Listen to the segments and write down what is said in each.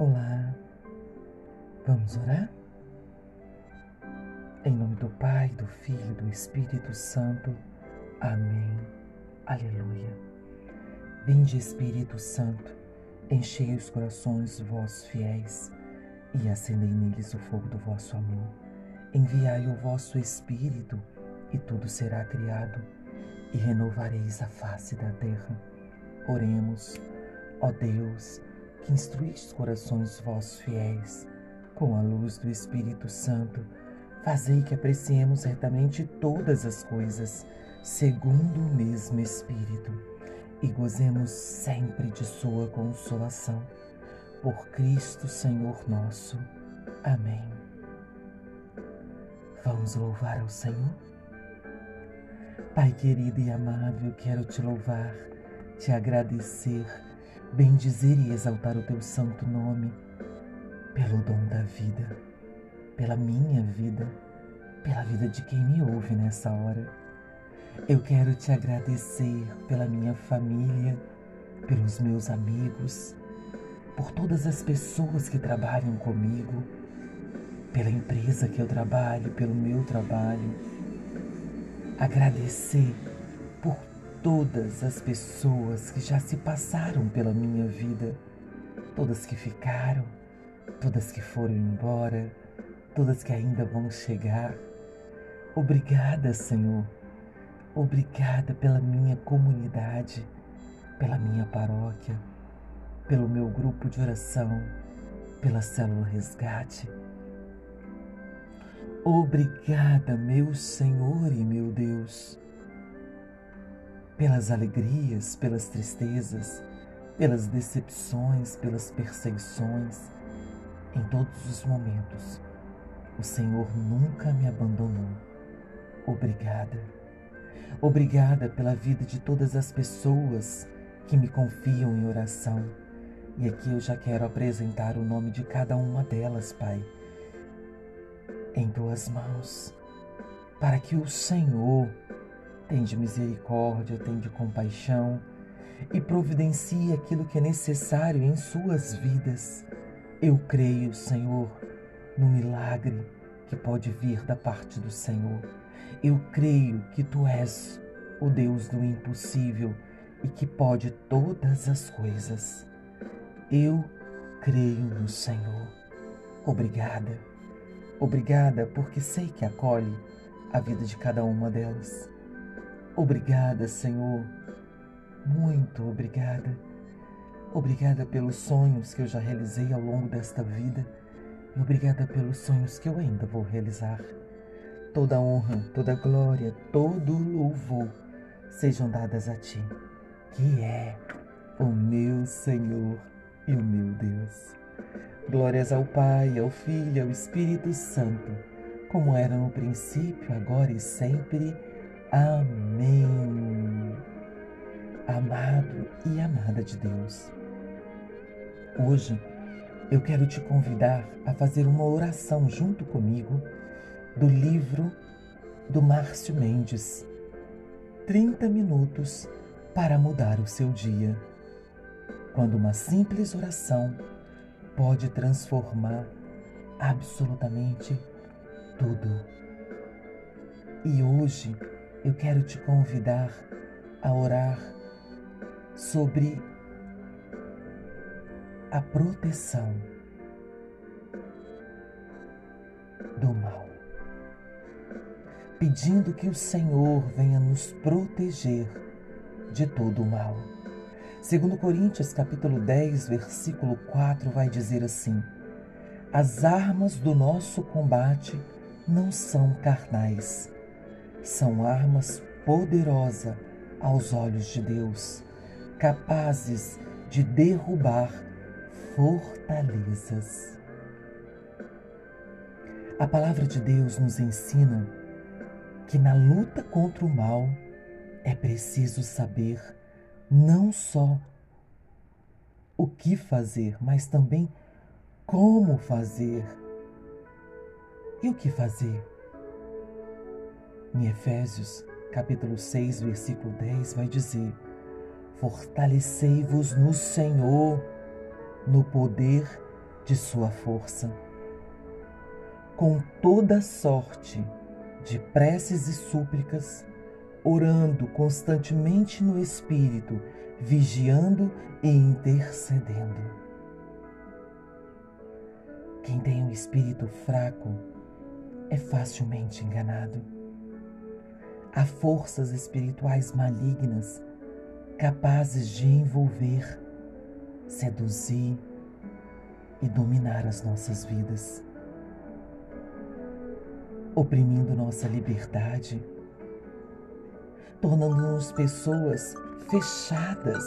Olá, vamos orar? Em nome do Pai, do Filho e do Espírito Santo. Amém. Aleluia. Vinde, Espírito Santo, enchei os corações vossos fiéis e acendei neles o fogo do vosso amor. Enviai o vosso Espírito e tudo será criado e renovareis a face da terra. Oremos, ó Deus, que instruíste corações vossos fiéis, com a luz do Espírito Santo, fazei que apreciemos certamente todas as coisas, segundo o mesmo Espírito, e gozemos sempre de Sua consolação. Por Cristo Senhor nosso. Amém. Vamos louvar ao Senhor? Pai querido e amável, quero te louvar, te agradecer bendizer e exaltar o teu santo nome, pelo dom da vida, pela minha vida, pela vida de quem me ouve nessa hora. Eu quero te agradecer pela minha família, pelos meus amigos, por todas as pessoas que trabalham comigo, pela empresa que eu trabalho, pelo meu trabalho. Agradecer todas as pessoas que já se passaram pela minha vida, todas que ficaram, todas que foram embora, todas que ainda vão chegar. Obrigada, Senhor. Obrigada pela minha comunidade, pela minha paróquia, pelo meu grupo de oração, pela célula resgate. Obrigada, meu Senhor e meu Deus pelas alegrias, pelas tristezas, pelas decepções, pelas perseguições, em todos os momentos. O Senhor nunca me abandonou. Obrigada. Obrigada pela vida de todas as pessoas que me confiam em oração. E aqui eu já quero apresentar o nome de cada uma delas, Pai, em tuas mãos, para que o Senhor Tende misericórdia, tende compaixão e providencie aquilo que é necessário em suas vidas. Eu creio, Senhor, no milagre que pode vir da parte do Senhor. Eu creio que Tu és o Deus do impossível e que pode todas as coisas. Eu creio no Senhor. Obrigada. Obrigada porque sei que acolhe a vida de cada uma delas. Obrigada, Senhor. Muito obrigada. Obrigada pelos sonhos que eu já realizei ao longo desta vida e obrigada pelos sonhos que eu ainda vou realizar. Toda honra, toda glória, todo louvor sejam dadas a Ti, que é o meu Senhor e o meu Deus. Glórias ao Pai, ao Filho ao Espírito Santo, como era no princípio, agora e sempre Amém. Amado e amada de Deus, hoje eu quero te convidar a fazer uma oração junto comigo do livro do Márcio Mendes. 30 minutos para mudar o seu dia. Quando uma simples oração pode transformar absolutamente tudo. E hoje eu quero te convidar a orar sobre a proteção do mal, pedindo que o Senhor venha nos proteger de todo o mal. Segundo Coríntios capítulo 10, versículo 4 vai dizer assim: As armas do nosso combate não são carnais, são armas poderosas aos olhos de Deus, capazes de derrubar fortalezas. A palavra de Deus nos ensina que na luta contra o mal é preciso saber não só o que fazer, mas também como fazer. E o que fazer? Em Efésios, capítulo 6, versículo 10, vai dizer: Fortalecei-vos no Senhor, no poder de Sua força. Com toda sorte de preces e súplicas, orando constantemente no Espírito, vigiando e intercedendo. Quem tem um espírito fraco é facilmente enganado. Há forças espirituais malignas capazes de envolver, seduzir e dominar as nossas vidas, oprimindo nossa liberdade, tornando-nos pessoas fechadas.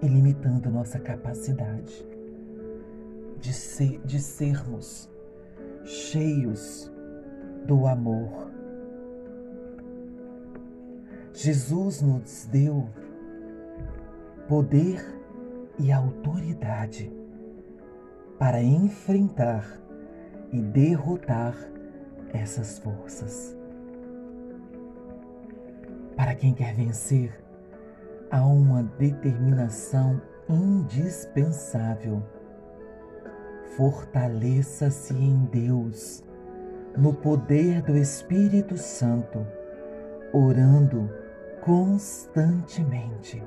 E limitando nossa capacidade de, ser, de sermos cheios do amor. Jesus nos deu poder e autoridade para enfrentar e derrotar essas forças. Para quem quer vencer, há uma determinação indispensável. Fortaleça-se em Deus, no poder do Espírito Santo, orando constantemente,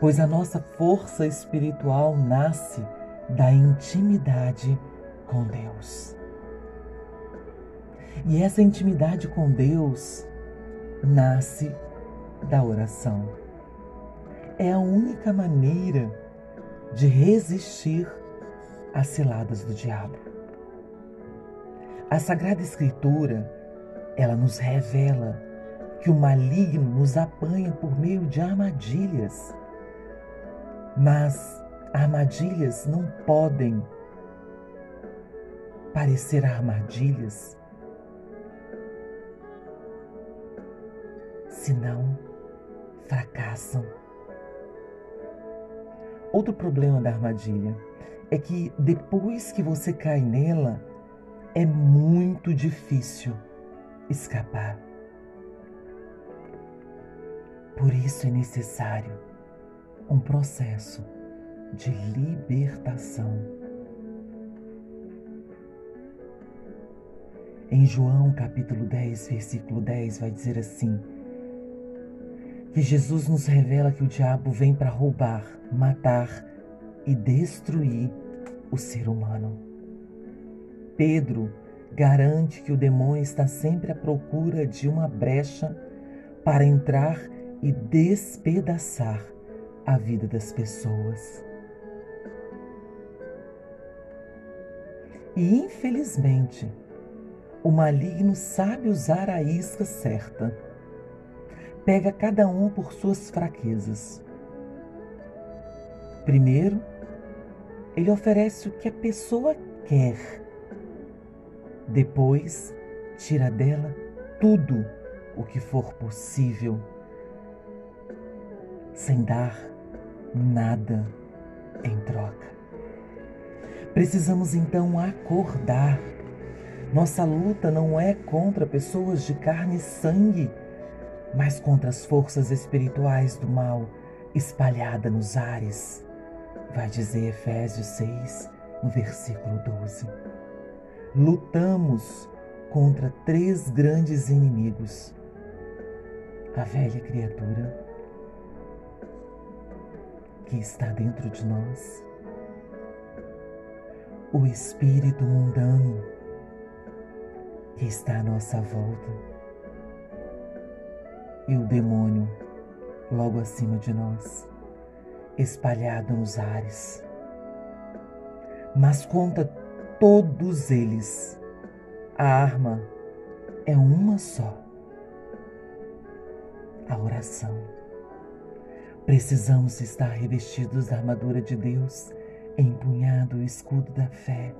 pois a nossa força espiritual nasce da intimidade com Deus. E essa intimidade com Deus nasce da oração é a única maneira de resistir às ciladas do diabo. A Sagrada Escritura, ela nos revela que o maligno nos apanha por meio de armadilhas. Mas armadilhas não podem parecer armadilhas, senão fracassam. Outro problema da armadilha é que depois que você cai nela, é muito difícil escapar. Por isso é necessário um processo de libertação. Em João capítulo 10, versículo 10, vai dizer assim: que Jesus nos revela que o diabo vem para roubar, matar e destruir o ser humano. Pedro garante que o demônio está sempre à procura de uma brecha para entrar e despedaçar a vida das pessoas. E infelizmente, o maligno sabe usar a isca certa pega cada um por suas fraquezas. Primeiro, ele oferece o que a pessoa quer. Depois, tira dela tudo o que for possível, sem dar nada em troca. Precisamos então acordar. Nossa luta não é contra pessoas de carne e sangue mas contra as forças espirituais do mal espalhada nos ares. Vai dizer Efésios 6, no versículo 12. Lutamos contra três grandes inimigos: a velha criatura que está dentro de nós, o espírito mundano que está à nossa volta. E o demônio logo acima de nós, espalhado nos ares. Mas contra todos eles, a arma é uma só: a oração. Precisamos estar revestidos da armadura de Deus, empunhado o escudo da fé.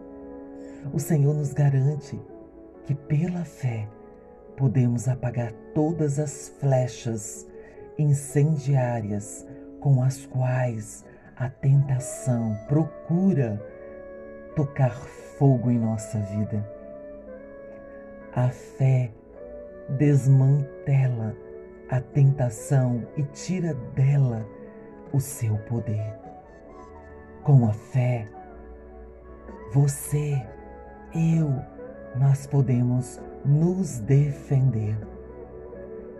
O Senhor nos garante que pela fé podemos apagar todas as flechas incendiárias com as quais a tentação procura tocar fogo em nossa vida. A fé desmantela a tentação e tira dela o seu poder. Com a fé, você, eu, nós podemos nos defender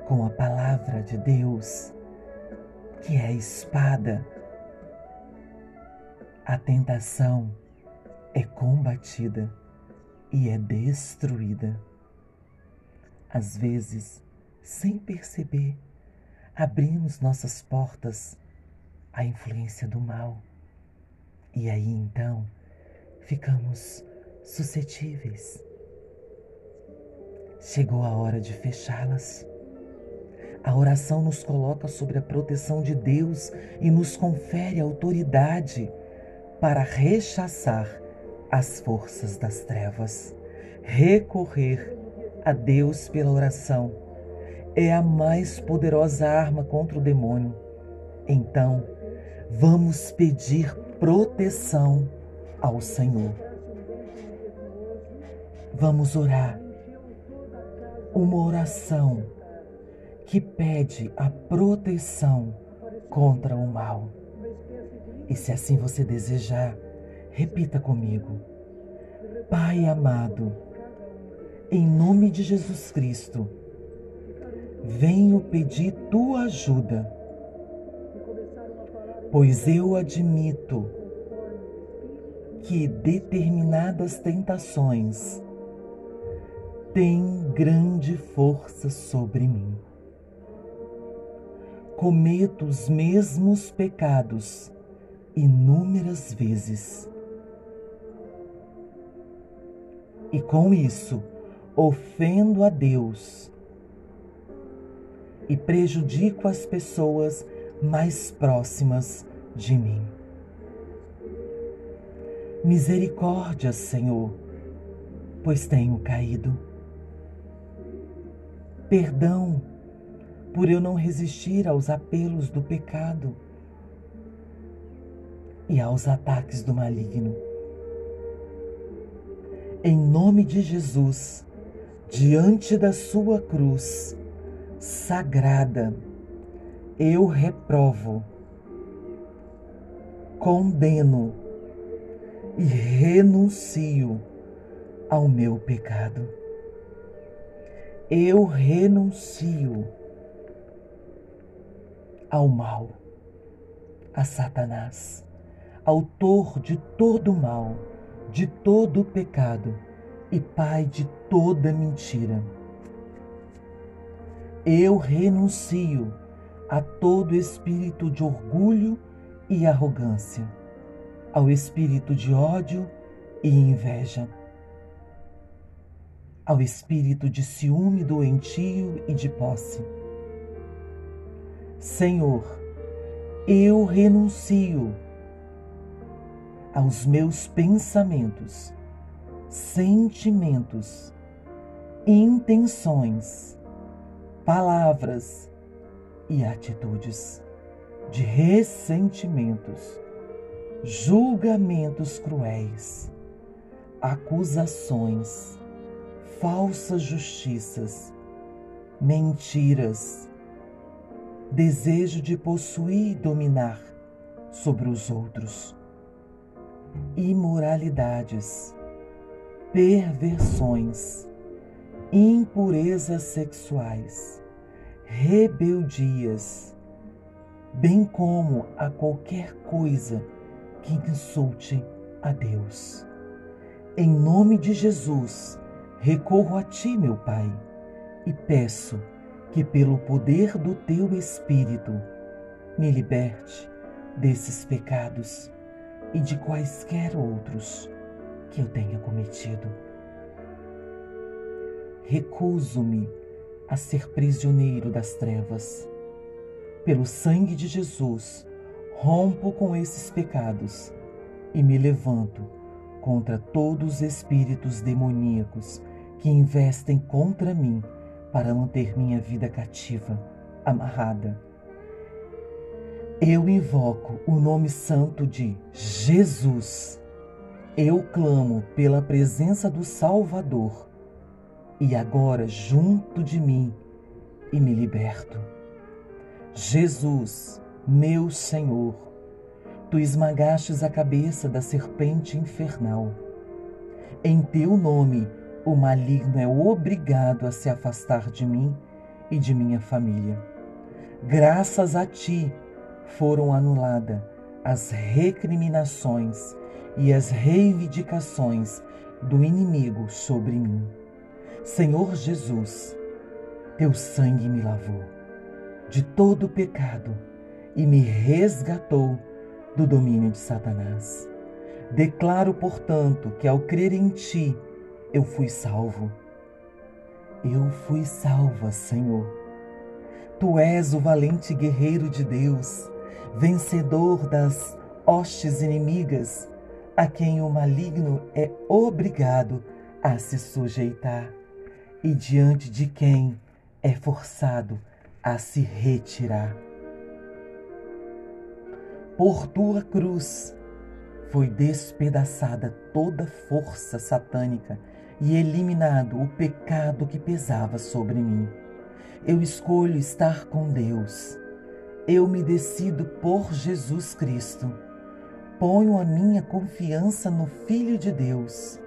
com a palavra de Deus, que é a espada. A tentação é combatida e é destruída. Às vezes, sem perceber, abrimos nossas portas à influência do mal. E aí então ficamos suscetíveis. Chegou a hora de fechá-las. A oração nos coloca sobre a proteção de Deus e nos confere autoridade para rechaçar as forças das trevas. Recorrer a Deus pela oração é a mais poderosa arma contra o demônio. Então, vamos pedir proteção ao Senhor. Vamos orar uma oração que pede a proteção contra o mal. E se assim você desejar, repita comigo. Pai amado, em nome de Jesus Cristo, venho pedir tua ajuda, pois eu admito que determinadas tentações têm grande força sobre mim cometo os mesmos pecados inúmeras vezes. E com isso ofendo a Deus e prejudico as pessoas mais próximas de mim. Misericórdia, Senhor, pois tenho caído. Perdão por eu não resistir aos apelos do pecado e aos ataques do maligno. Em nome de Jesus, diante da Sua cruz sagrada, eu reprovo, condeno e renuncio ao meu pecado. Eu renuncio ao mal, a Satanás, autor de todo mal, de todo pecado e pai de toda mentira. Eu renuncio a todo espírito de orgulho e arrogância, ao espírito de ódio e inveja, ao espírito de ciúme doentio e de posse Senhor, eu renuncio aos meus pensamentos, sentimentos, intenções, palavras e atitudes de ressentimentos, julgamentos cruéis, acusações, falsas justiças, mentiras, desejo de possuir e dominar sobre os outros, imoralidades, perversões, impurezas sexuais, rebeldias, bem como a qualquer coisa que insulte a Deus. Em nome de Jesus, recorro a Ti, meu Pai, e peço que pelo poder do teu Espírito me liberte desses pecados e de quaisquer outros que eu tenha cometido. Recuso-me a ser prisioneiro das trevas. Pelo sangue de Jesus, rompo com esses pecados e me levanto contra todos os espíritos demoníacos que investem contra mim para manter minha vida cativa, amarrada. Eu invoco o nome santo de Jesus. Eu clamo pela presença do Salvador e agora junto de mim e me liberto. Jesus, meu Senhor, tu esmagastes a cabeça da serpente infernal. Em teu nome, o maligno é obrigado a se afastar de mim e de minha família. Graças a ti foram anuladas as recriminações e as reivindicações do inimigo sobre mim. Senhor Jesus, teu sangue me lavou de todo o pecado e me resgatou do domínio de Satanás. Declaro, portanto, que ao crer em ti, eu fui salvo. Eu fui salva, Senhor. Tu és o valente guerreiro de Deus, vencedor das hostes inimigas a quem o maligno é obrigado a se sujeitar e diante de quem é forçado a se retirar. Por tua cruz foi despedaçada toda força satânica e eliminado o pecado que pesava sobre mim. Eu escolho estar com Deus. Eu me decido por Jesus Cristo Ponho a minha confiança no Filho de Deus,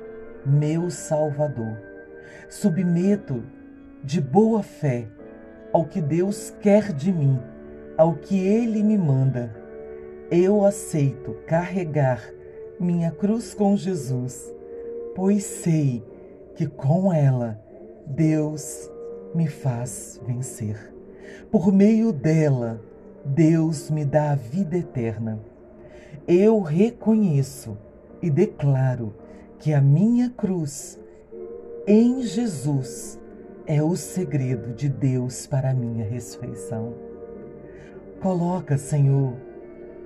meu Salvador. Submeto de boa fé ao que Deus quer de mim, ao que Ele me manda. Eu aceito carregar minha cruz com Jesus, pois sei que com ela Deus me faz vencer. Por meio dela, Deus me dá a vida eterna eu reconheço e declaro que a minha cruz em Jesus é o segredo de Deus para a minha ressurreição. Coloca, Senhor,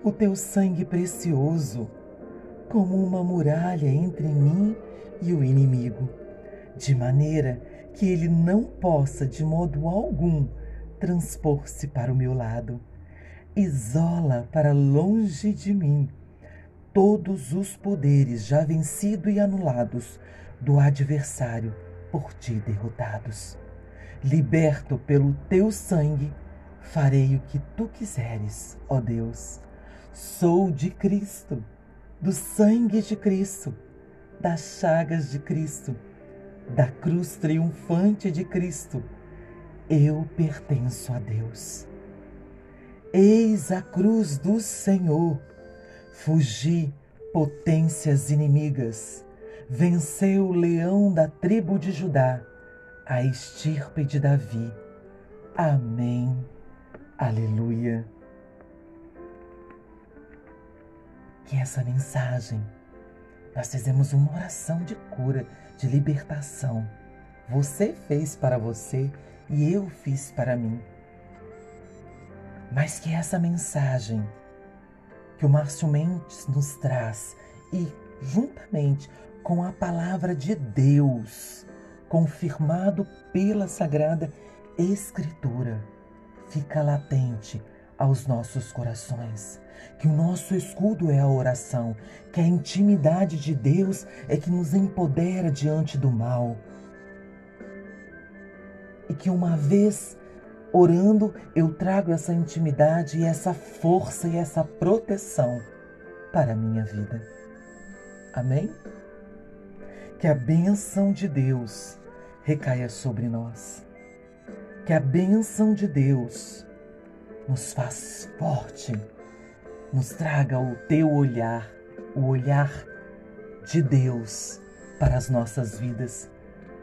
o teu sangue precioso como uma muralha entre mim e o inimigo, de maneira que ele não possa de modo algum transpor-se para o meu lado isola para longe de mim todos os poderes já vencidos e anulados do adversário por ti derrotados. Liberto pelo teu sangue, farei o que tu quiseres, ó Deus. Sou de Cristo, do sangue de Cristo, das chagas de Cristo, da cruz triunfante de Cristo. Eu pertenço a Deus. Eis a cruz do Senhor. Fugi potências inimigas. Venceu o leão da tribo de Judá, a estirpe de Davi. Amém. Aleluia. Que essa mensagem, nós fizemos uma oração de cura, de libertação. Você fez para você e eu fiz para mim mas que essa mensagem que o Márcio Mendes nos traz e juntamente com a palavra de Deus, confirmado pela Sagrada Escritura, fica latente aos nossos corações. Que o nosso escudo é a oração, que a intimidade de Deus é que nos empodera diante do mal. E que uma vez Orando, eu trago essa intimidade e essa força e essa proteção para a minha vida. Amém? Que a bênção de Deus recaia sobre nós. Que a bênção de Deus nos faz forte, nos traga o teu olhar, o olhar de Deus para as nossas vidas,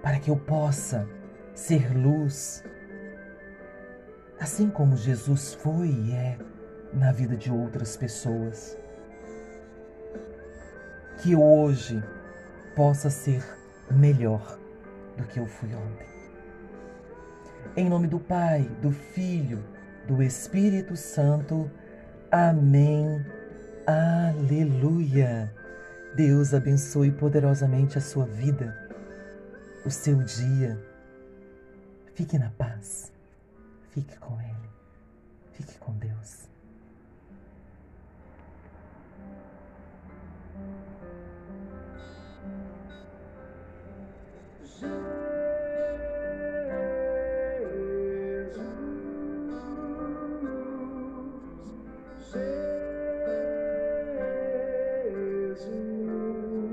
para que eu possa ser luz assim como Jesus foi e é na vida de outras pessoas. Que eu hoje possa ser melhor do que eu fui ontem. Em nome do Pai, do Filho, do Espírito Santo. Amém. Aleluia. Deus abençoe poderosamente a sua vida, o seu dia. Fique na paz. Fique com Ele. Fique com Deus.